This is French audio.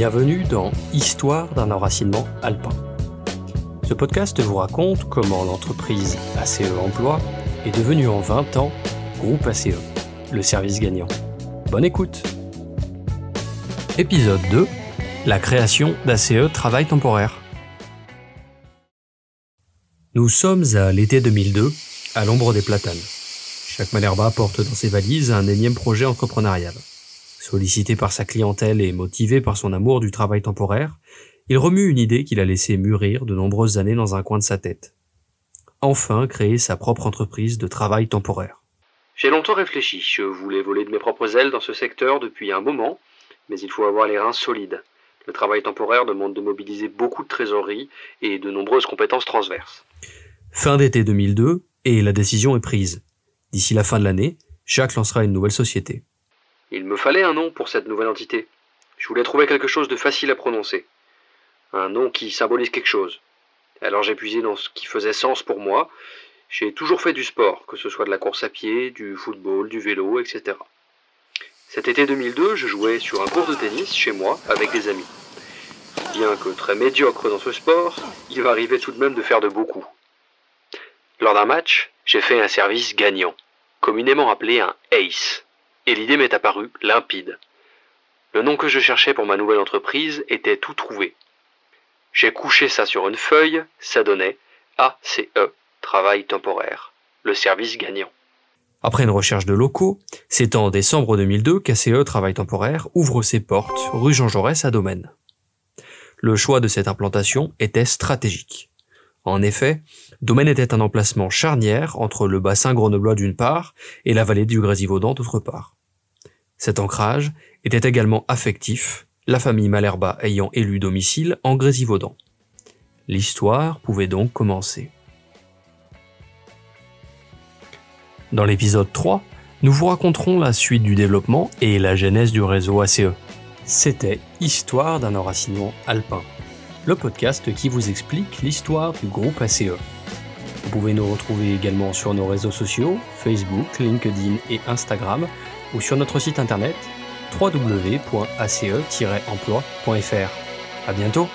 Bienvenue dans Histoire d'un enracinement alpin. Ce podcast vous raconte comment l'entreprise ACE Emploi est devenue en 20 ans Groupe ACE, le service gagnant. Bonne écoute Épisode 2 La création d'ACE Travail temporaire. Nous sommes à l'été 2002, à l'ombre des platanes. Chaque Malherba porte dans ses valises un énième projet entrepreneurial. Sollicité par sa clientèle et motivé par son amour du travail temporaire, il remue une idée qu'il a laissé mûrir de nombreuses années dans un coin de sa tête. Enfin créer sa propre entreprise de travail temporaire. J'ai longtemps réfléchi, je voulais voler de mes propres ailes dans ce secteur depuis un moment, mais il faut avoir les reins solides. Le travail temporaire demande de mobiliser beaucoup de trésorerie et de nombreuses compétences transverses. Fin d'été 2002, et la décision est prise. D'ici la fin de l'année, Jacques lancera une nouvelle société. Il me fallait un nom pour cette nouvelle entité. Je voulais trouver quelque chose de facile à prononcer. Un nom qui symbolise quelque chose. Alors j'ai puisé dans ce qui faisait sens pour moi. J'ai toujours fait du sport, que ce soit de la course à pied, du football, du vélo, etc. Cet été 2002, je jouais sur un cours de tennis chez moi avec des amis. Bien que très médiocre dans ce sport, il va arriver tout de même de faire de beaucoup. Lors d'un match, j'ai fait un service gagnant, communément appelé un ace, et l'idée m'est apparue limpide. Le nom que je cherchais pour ma nouvelle entreprise était tout trouvé. J'ai couché ça sur une feuille, ça donnait ACE, travail temporaire, le service gagnant. Après une recherche de locaux, c'est en décembre 2002 qu'ACE Travail Temporaire ouvre ses portes rue Jean Jaurès à Domaine. Le choix de cette implantation était stratégique. En effet, Domaine était un emplacement charnière entre le bassin grenoblois d'une part et la vallée du Grésivaudan d'autre part. Cet ancrage était également affectif, la famille Malherba ayant élu domicile en Grésivaudan. L'histoire pouvait donc commencer. Dans l'épisode 3, nous vous raconterons la suite du développement et la genèse du réseau ACE. C'était Histoire d'un enracinement alpin le podcast qui vous explique l'histoire du groupe ACE. Vous pouvez nous retrouver également sur nos réseaux sociaux, Facebook, LinkedIn et Instagram, ou sur notre site internet www.ace-emploi.fr. À bientôt!